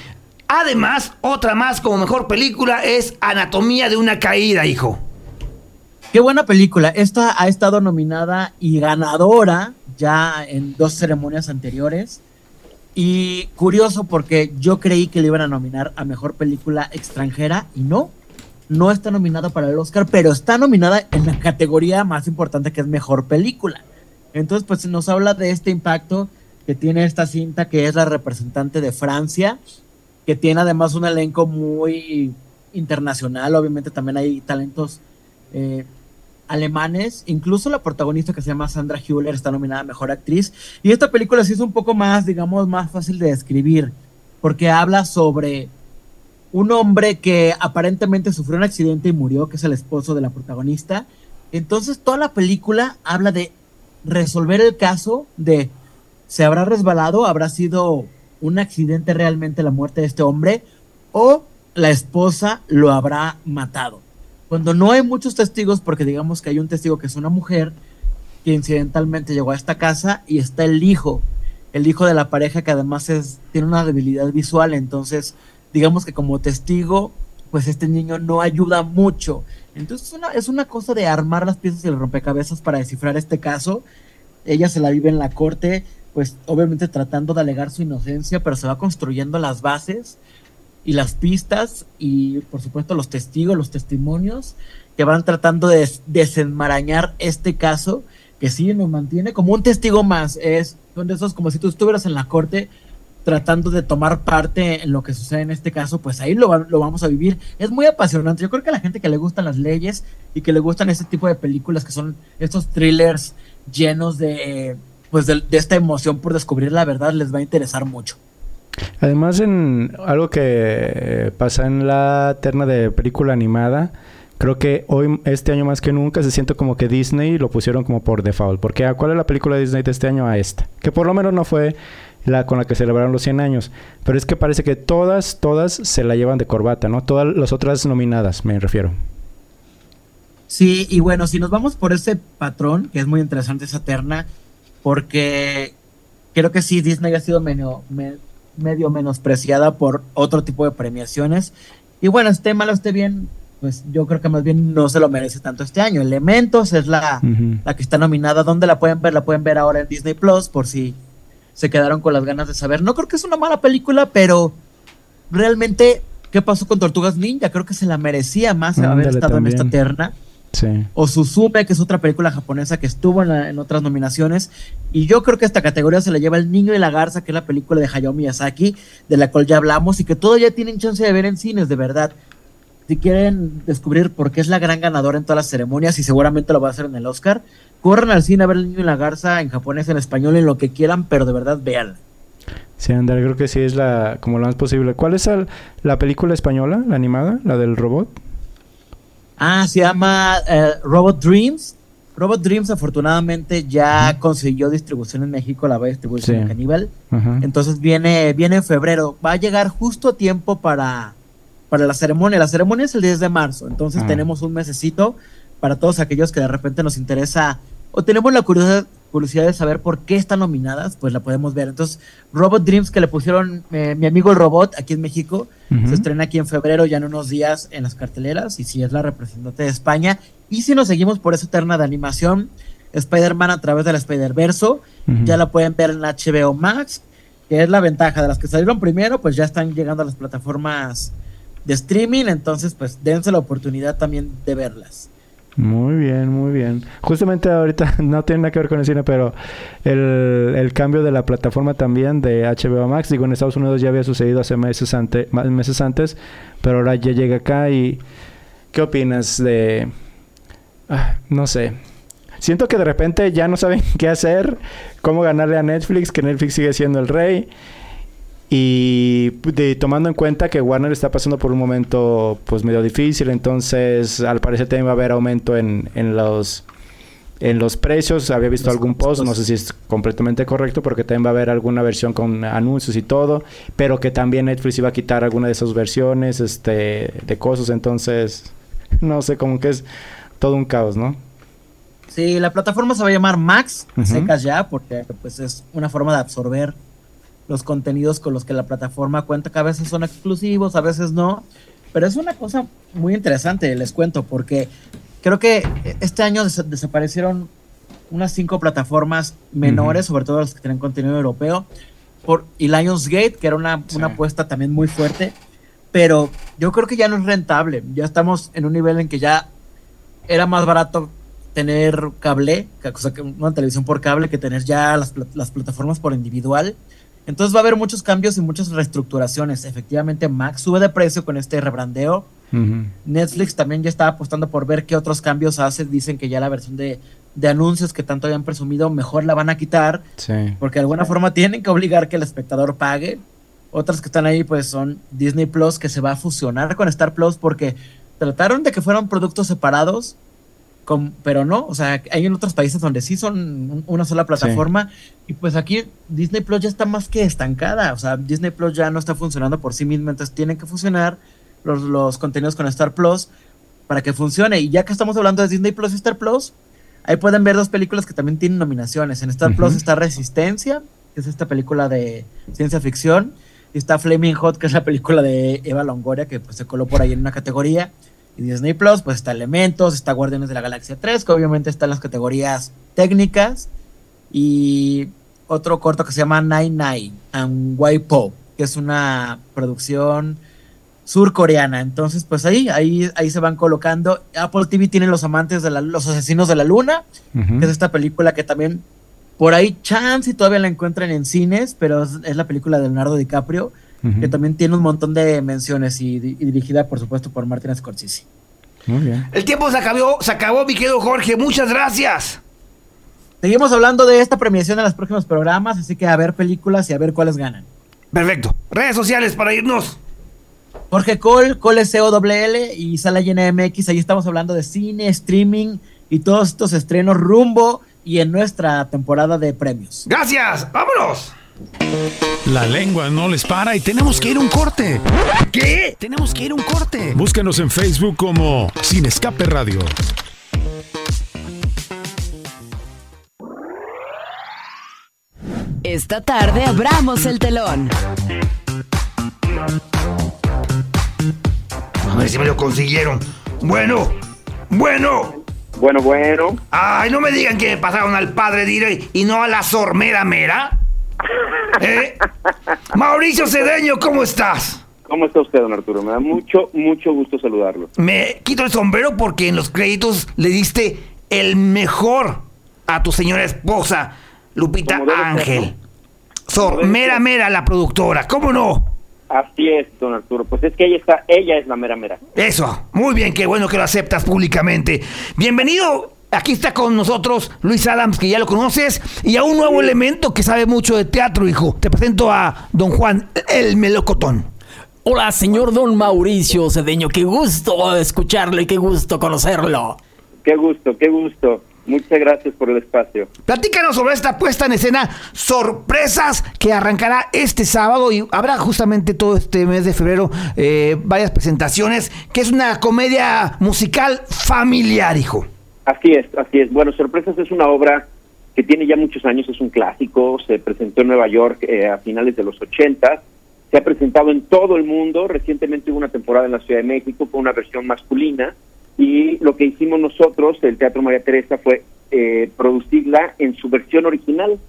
Además, otra más como mejor película es Anatomía de una caída, hijo. Qué buena película. Esta ha estado nominada y ganadora ya en dos ceremonias anteriores. Y curioso porque yo creí que le iban a nominar a mejor película extranjera y no. No está nominada para el Oscar, pero está nominada en la categoría más importante que es mejor película. Entonces, pues nos habla de este impacto que tiene esta cinta que es la representante de Francia, que tiene además un elenco muy internacional. Obviamente también hay talentos eh, alemanes. Incluso la protagonista que se llama Sandra Hüller está nominada a Mejor Actriz. Y esta película sí es un poco más, digamos, más fácil de describir, porque habla sobre un hombre que aparentemente sufrió un accidente y murió, que es el esposo de la protagonista. Entonces toda la película habla de resolver el caso de se habrá resbalado, habrá sido un accidente realmente la muerte de este hombre o la esposa lo habrá matado. Cuando no hay muchos testigos, porque digamos que hay un testigo que es una mujer que incidentalmente llegó a esta casa y está el hijo, el hijo de la pareja que además es, tiene una debilidad visual, entonces digamos que como testigo, pues este niño no ayuda mucho. Entonces es una, es una cosa de armar las piezas del rompecabezas para descifrar este caso. Ella se la vive en la corte, pues obviamente tratando de alegar su inocencia, pero se va construyendo las bases y las pistas y por supuesto los testigos, los testimonios que van tratando de des- desenmarañar este caso que sí nos mantiene como un testigo más. Es, son de esos como si tú estuvieras en la corte tratando de tomar parte en lo que sucede en este caso, pues ahí lo, lo vamos a vivir. Es muy apasionante. Yo creo que a la gente que le gustan las leyes y que le gustan este tipo de películas que son estos thrillers llenos de, pues de, de esta emoción por descubrir la verdad, les va a interesar mucho. Además, en algo que pasa en la terna de película animada, creo que hoy, este año más que nunca, se siente como que Disney lo pusieron como por default. Porque ¿a cuál es la película de Disney de este año? A esta. Que por lo menos no fue la con la que celebraron los 100 años. Pero es que parece que todas, todas se la llevan de corbata, ¿no? Todas las otras nominadas, me refiero. Sí, y bueno, si nos vamos por ese patrón, que es muy interesante esa terna, porque creo que sí, Disney ha sido medio, me- medio menospreciada por otro tipo de premiaciones. Y bueno, esté malo, esté bien, pues yo creo que más bien no se lo merece tanto este año. Elementos es la, la que está nominada. ¿Dónde la pueden ver? La pueden ver ahora en Disney Plus por si se quedaron con las ganas de saber. No creo que es una mala película, pero realmente, ¿qué pasó con Tortugas Ninja? Creo que se la merecía más haber estado en esta terna. Sí. O Suzume, que es otra película japonesa que estuvo en, la- en otras nominaciones. Y yo creo que esta categoría se la lleva El Niño y la Garza, que es la película de Hayao Miyazaki, de la cual ya hablamos y que todavía tienen chance de ver en cines, de verdad. Si quieren descubrir por qué es la gran ganadora en todas las ceremonias y seguramente lo va a hacer en el Oscar, corran al cine a ver El Niño y la Garza en japonés, en español, en lo que quieran, pero de verdad véanla. Sí, André, creo que sí es la como lo más posible. ¿Cuál es el- la película española, la animada, la del robot? Ah, se llama eh, Robot Dreams. Robot Dreams afortunadamente ya consiguió distribución en México, la va a distribuir Sí. en Caníbal. Entonces viene, viene en febrero. Va a llegar justo a tiempo para, para la ceremonia. La ceremonia es el 10 de marzo. Entonces Ah. tenemos un mesecito para todos aquellos que de repente nos interesa o tenemos la curiosidad, curiosidad de saber por qué están nominadas, pues la podemos ver. Entonces, Robot Dreams que le pusieron eh, mi amigo el robot aquí en México, se estrena aquí en febrero, ya en unos días en las carteleras, y si es la representante de España. Y si nos seguimos por esa terna de animación, Spider-Man a través del Spider-Verso, ya la pueden ver en HBO Max, que es la ventaja de las que salieron primero, pues ya están llegando a las plataformas de streaming, entonces pues dense la oportunidad también de verlas. Muy bien, muy bien. Justamente ahorita (laughs) no tiene nada que ver con el cine, pero el, el cambio de la plataforma también de HBO Max, digo, en Estados Unidos ya había sucedido hace meses, ante, meses antes, pero ahora ya llega acá y... ¿Qué opinas de...? ah, no sé. Siento que de repente ya no saben (laughs) qué hacer, cómo ganarle a Netflix, que Netflix sigue siendo el rey. Y de- tomando en cuenta que Warner está pasando por un momento pues medio difícil, entonces al parecer también va a haber aumento en, en los en los precios. Había visto Los algún post, no sé si es completamente correcto, porque también va a haber alguna versión con anuncios y todo, pero que también Netflix iba a quitar alguna de esas versiones este de cosas, entonces (laughs) no sé, como que es todo un caos, ¿no? Sí, la plataforma se va a llamar Max, a Ujú. secas ya, porque pues es una forma de absorber los contenidos con los que la plataforma cuenta, que a veces son exclusivos, a veces no. Pero es una cosa muy interesante, les cuento, porque creo que este año des- desaparecieron unas cinco plataformas menores, sobre todo las que tienen contenido europeo, por, y Lionsgate, que era una, Sí. una apuesta también muy fuerte, pero yo creo que ya no es rentable. Ya estamos en un nivel en que ya era más barato tener cable, o sea, que una televisión por cable, que tener ya las, las plataformas por individual. Entonces va a haber muchos cambios y muchas reestructuraciones. Efectivamente, Max sube de precio con este rebrandeo. Netflix también ya está apostando por ver qué otros cambios hace. Dicen que ya la versión de, de anuncios que tanto habían presumido, mejor la van a quitar, Sí. porque de alguna forma tienen que obligar que el espectador pague. Otras que están ahí, pues son Disney Plus, que se va a fusionar con Star Plus, porque trataron de que fueran productos separados, con- pero no. O sea, hay en otros países donde sí son un- una sola plataforma, y pues aquí Disney Plus ya está más que estancada. O sea, Disney Plus ya no está funcionando por sí misma, entonces tienen que fusionar los, los contenidos con Star Plus para que funcione. Y ya que estamos hablando de Disney Plus y Star Plus, ahí pueden ver dos películas que también tienen nominaciones. En Star. Plus está Resistencia, que es esta película de ciencia ficción, y está Flaming Hot, que es la película de Eva Longoria, que pues se coló por ahí en una categoría. Y Disney Plus, pues está Elementos, está Guardianes de la Galaxia 3, que obviamente está en las categorías técnicas. Y otro corto que se llama Nine Nine and Waipo, que es una producción surcoreana. Entonces, pues ahí, ahí, ahí se van colocando. Apple TV tiene Los Amantes de la Los Asesinos de la Luna, que es esta película que también por ahí chance y todavía la encuentran en cines, pero es, es la película de Leonardo DiCaprio, Que también tiene un montón de menciones y, di- y dirigida, por supuesto, por Martin Scorsese. Muy bien. El tiempo se acabó, se acabó, mi querido Jorge. Muchas gracias. Seguimos hablando de esta premiación en los próximos programas, así que a ver películas y a ver cuáles ganan. Perfecto. Redes sociales para irnos. Jorge Cole, Cole C-O-L-L y Sala Llena MX. Ahí estamos hablando de cine, streaming y todos estos estrenos rumbo y en nuestra temporada de premios. Gracias. Vámonos. La lengua no les para y tenemos que ir a un corte. ¿Qué? Tenemos que ir a un corte. Búscanos en Facebook como Sin Escape Radio. Esta tarde abramos el telón. A ver si me lo consiguieron. Bueno, bueno. Bueno, bueno. Ay, no me digan que pasaron al padre Dire y no a la sormera mera. ¿Eh? Mauricio Cedeño, ¿cómo estás? ¿Cómo está usted, don Arturo? Me da mucho, mucho gusto saludarlo. Me quito el sombrero porque en los créditos le diste el mejor a tu señora esposa, Lupita Ángel. Sor, mera, mera la productora, ¿cómo no? Así es, don Arturo. Pues es que ella está, ella es la mera mera. Eso, muy bien, qué bueno que lo aceptas públicamente. Bienvenido, aquí está con nosotros Luis Adams, que ya lo conoces, y a un nuevo elemento que sabe mucho de teatro, hijo. Te presento a don Juan, el melocotón. Hola, señor don Mauricio Cedeño. Qué gusto escucharlo y qué gusto conocerlo. Qué gusto, qué gusto. Muchas gracias por el espacio. Platícanos sobre esta puesta en escena Sorpresas que arrancará este sábado y habrá justamente todo este mes de febrero eh, varias presentaciones, que es una comedia musical familiar, hijo. Así es, así es. Bueno, Sorpresas es una obra que tiene ya muchos años, es un clásico, se presentó en Nueva York eh, a finales de los 80, se ha presentado en todo el mundo, recientemente hubo una temporada en la Ciudad de México con una versión masculina y lo que hicimos nosotros, el Teatro María Teresa, fue eh, producirla en su versión original,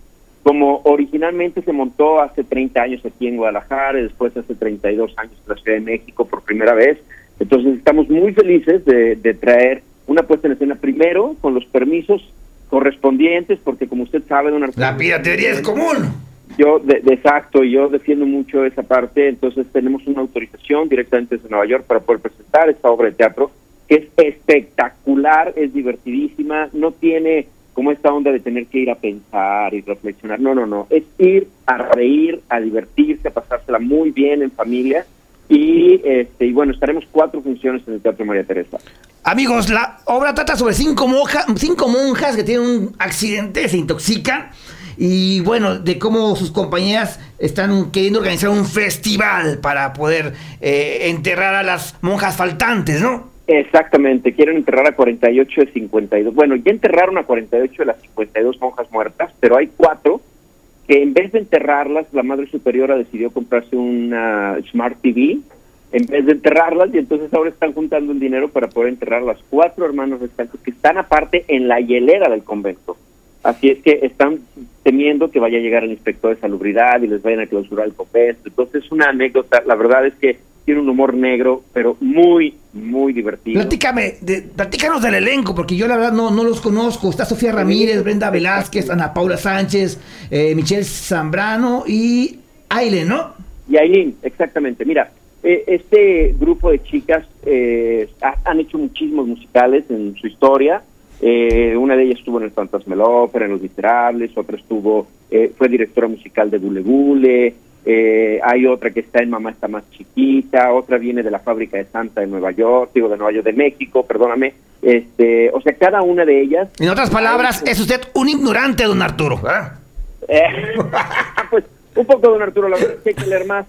como originalmente se montó hace 30 años aquí en Guadalajara, y después hace 32 años en la Ciudad de México por primera vez. Entonces estamos muy felices de, de traer una puesta en escena primero con los permisos correspondientes, porque como usted sabe, don Arturo, La piratería es común. yo, de, de exacto, yo defiendo mucho esa parte, entonces tenemos una autorización directamente desde Nueva York para poder presentar esta obra de teatro, que es espectacular, es divertidísima, no tiene como esta onda de tener que ir a pensar y reflexionar, no, no, no, es ir a reír, a divertirse, a pasársela muy bien en familia, y, este, y bueno, estaremos cuatro funciones en el Teatro María Teresa. Amigos, la obra trata sobre cinco, monja- cinco monjas que tienen un accidente, se intoxican y bueno, de cómo sus compañeras están queriendo organizar un festival para poder eh, enterrar a las monjas faltantes, ¿no? Exactamente, quieren enterrar a 48 de 52. Bueno, ya enterraron a 48 de las 52 monjas muertas, pero hay cuatro en vez de enterrarlas, la Madre Superiora decidió comprarse una Smart TV en vez de enterrarlas y entonces ahora están juntando el dinero para poder enterrar las cuatro hermanos restantes que están aparte en la hielera del convento. Así es que están temiendo que vaya a llegar el inspector de salubridad y les vayan a clausurar el convento. Entonces es una anécdota, la verdad es que tiene un humor negro, pero muy, muy divertido. Platícame, de- platícanos del elenco, porque yo la verdad no, no los conozco. Está Sofía Ramírez, Brenda Velázquez, Ana Paula Sánchez, eh, Michelle Zambrano y Aileen, ¿no? Y Aileen, exactamente. Mira, eh, este grupo de chicas eh, ha- han hecho muchísimos musicales en su historia. Eh, una de ellas estuvo en el Fantasma de la Ópera, en Los Miserables, otra estuvo, eh, fue directora musical de Bule Bule, eh, hay otra que está en Mamá está más chiquita, otra viene de la fábrica de Santa de Nueva York, digo de Nueva York de México, perdóname. Este, o sea, cada una de ellas En otras palabras, es usted un ignorante, don Arturo. ¿verdad? eh, (laughs) pues un poco, don Arturo, la verdad es que hay que leer más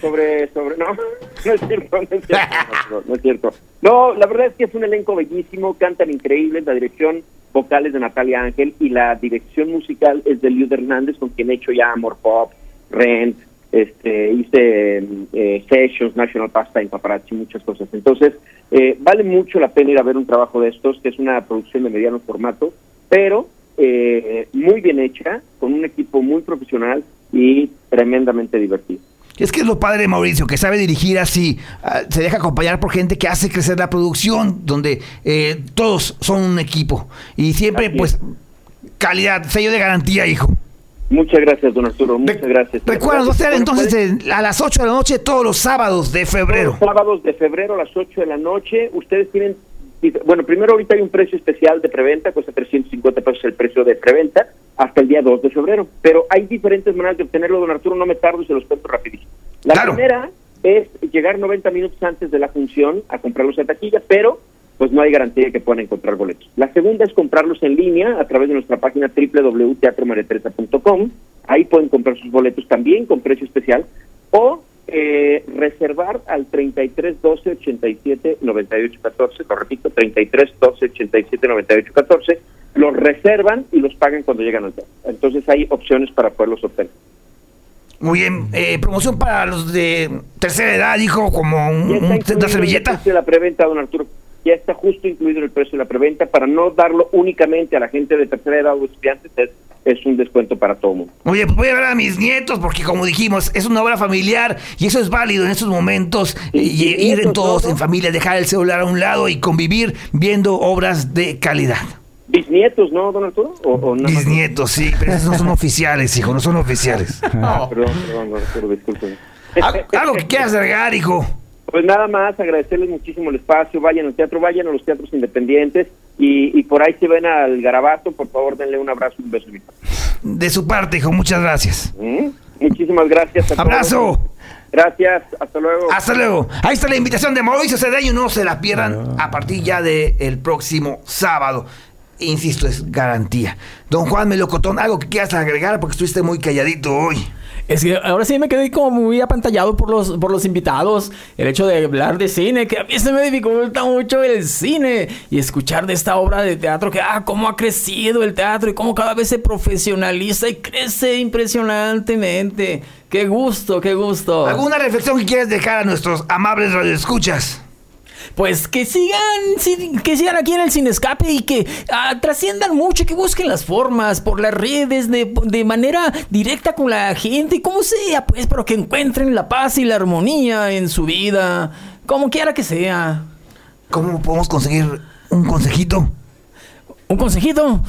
sobre, sobre, no, (laughs) no es cierto, no es cierto, no, no es cierto. No, la verdad es que es un elenco bellísimo, cantan increíbles, la dirección vocal es de Natalia Ángel y la dirección musical es de Liud Hernández, con quien he hecho ya Amor Pop, Rent, este, hice eh, Sessions, National Pastime, Paparazzi, muchas cosas. Entonces, eh, vale mucho la pena ir a ver un trabajo de estos, que es una producción de mediano formato, pero eh, muy bien hecha, con un equipo muy profesional y tremendamente divertido. Es que es lo padre de Mauricio, que sabe dirigir así, ah, se deja acompañar por gente que hace crecer la producción, donde eh, todos son un equipo. Y siempre, Así pues, calidad, sello de garantía, hijo. Muchas gracias, don Arturo, muchas gracias. Ser Bueno, entonces eh, a las 8 de la noche todos los sábados de febrero. Los sábados de febrero a las 8 de la noche, ustedes tienen, bueno, primero ahorita hay un precio especial de preventa, cuesta 350 pesos el precio de preventa, hasta el día 2 de febrero. Pero hay diferentes maneras de obtenerlo, don Arturo, no me tardo y se los cuento rapidísimo. La Claro. primera es llegar 90 minutos antes de la función a comprarlos en taquilla, pero pues no hay garantía de que puedan encontrar boletos. La segunda es comprarlos en línea a través de nuestra página www.teatromariateresa.com. Ahí pueden comprar sus boletos también con precio especial o eh, reservar al 33 12 87 98 14, lo repito, 33 12 87 98 14, los reservan y los pagan cuando llegan al teatro. Entonces hay opciones para poderlos obtener. Muy bien, eh, promoción para los de tercera edad, hijo, como un- un- una servilleta. la preventa, don Arturo. Ya está justo incluido en el precio de la preventa para no darlo únicamente a la gente de tercera edad o estudiantes, es, es un descuento para todo mundo. Oye, pues voy a ver a mis nietos porque como dijimos, es una obra familiar y eso es válido en estos momentos. Sí, y, ir en todos ¿no? en familia, dejar el celular a un lado y convivir viendo obras de calidad. Bisnietos, ¿no, don Arturo? O, o nada más? Mis nietos, sí, pero esos no son (laughs) oficiales, hijo, no son oficiales. Ah, perdón, perdón, don Arturo. Al- Algo que quieras agregar, hijo. Pues nada más, agradecerles muchísimo el espacio, vayan al teatro, vayan a los teatros independientes y, y por ahí se ven al garabato, por favor denle un abrazo y un beso. De su parte, hijo, muchas gracias. ¿Mm? Muchísimas gracias. a todos. Abrazo. Gracias, hasta luego. Hasta luego. Ahí está la invitación de Mauricio Cedeño. No se la pierdan a partir ya del próximo sábado. Insisto, es garantía. Don Juan Melocotón, algo que quieras agregar porque estuviste muy calladito hoy. Es que ahora sí me quedé como muy apantallado por los, por los invitados. El hecho de hablar de cine, que a mí se me dificulta mucho el cine. Y escuchar de esta obra de teatro que, ah, cómo ha crecido el teatro y cómo cada vez se profesionaliza y crece impresionantemente. Qué gusto, qué gusto. ¿Alguna reflexión que quieras dejar a nuestros amables radioescuchas? Pues que sigan, que sigan aquí en el Cine Escape y que ah, trasciendan mucho, que busquen las formas por las redes de, de manera directa con la gente, como sea, pues, pero que encuentren la paz y la armonía en su vida, como quiera que sea. ¿Cómo podemos conseguir un consejito? ¿Un consejito?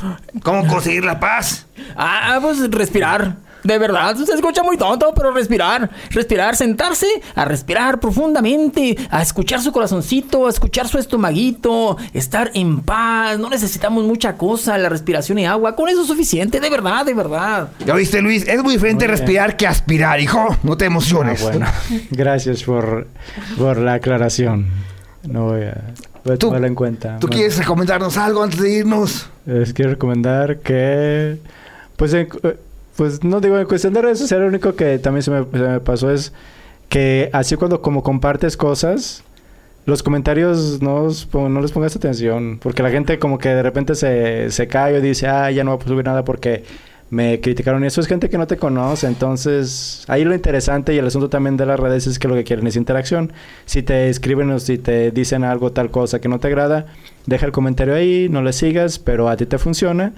¿Cómo conseguir la paz? Ah, pues respirar. De verdad, se escucha muy tonto, pero respirar, respirar, sentarse a respirar profundamente, a escuchar su corazoncito, a escuchar su estomaguito, estar en paz. No necesitamos mucha cosa, la respiración y agua. Con eso es suficiente, de verdad, de verdad. ¿Ya viste, Luis? Es muy diferente respirar que aspirar, hijo. No te emociones. Ah, bueno. (laughs) Gracias por, por la aclaración. No voy a, voy a Tú- tomarla en cuenta. ¿Tú Bueno, quieres recomendarnos algo antes de irnos? Les quiero recomendar que, pues, eh, pues no digo en cuestión de redes sociales, lo único que también se me, pasó es que así cuando como compartes cosas, los comentarios no, no les pongas atención, porque la gente como que de repente se, se cae y dice, ah, ya no voy a subir nada porque me criticaron y eso es gente que no te conoce, entonces ahí lo interesante y el asunto también de las redes es que lo que quieren es interacción. Si te escriben o si te dicen algo tal cosa que no te agrada, deja el comentario ahí, no le sigas, pero a ti te funciona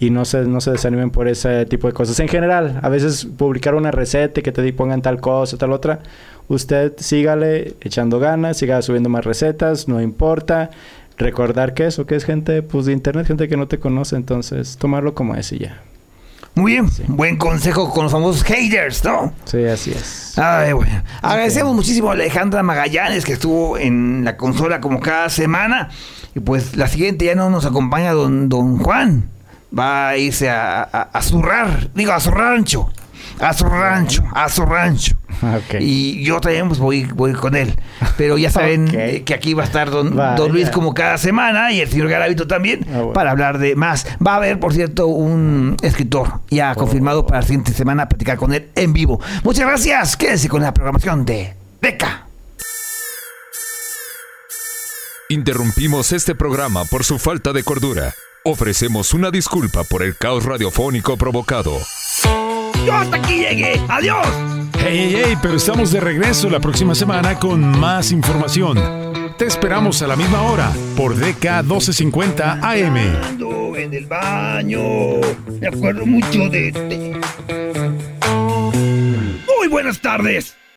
y no se, no se desanimen por ese tipo de cosas. En general, a veces publicar una receta y que te pongan tal cosa, tal otra, usted sígale echando ganas, siga subiendo más recetas, no importa. Recordar que eso, que es gente pues de internet, gente que no te conoce, entonces tomarlo como es y ya. Muy bien. Buen consejo con los famosos haters, ¿no? Sí, así es. Ay, bueno. Agradecemos muchísimo a Alejandra Magallanes que estuvo en la consola como cada semana. Y pues la siguiente ya no nos acompaña don, don Juan. Va a irse a, a, a su rar- digo, a su rancho. A su rancho, a su rancho. Y yo también pues voy, voy con él. Pero ya saben eh, que aquí va a estar don, don Luis como cada semana y el señor Garavito también Ah, bueno. para hablar de más. Va a haber, por cierto, un escritor ya confirmado para la siguiente semana a platicar con él en vivo. Muchas gracias. Quédese con la programación de Beca. Interrumpimos este programa por su falta de cordura. Ofrecemos una disculpa por el caos radiofónico provocado. Yo hasta aquí llegué. Adiós. Hey, hey, hey, pero estamos de regreso la próxima semana con más información. Te esperamos a la misma hora por DK 1250 AM. Ando en el baño. Me acuerdo mucho de. Muy buenas tardes.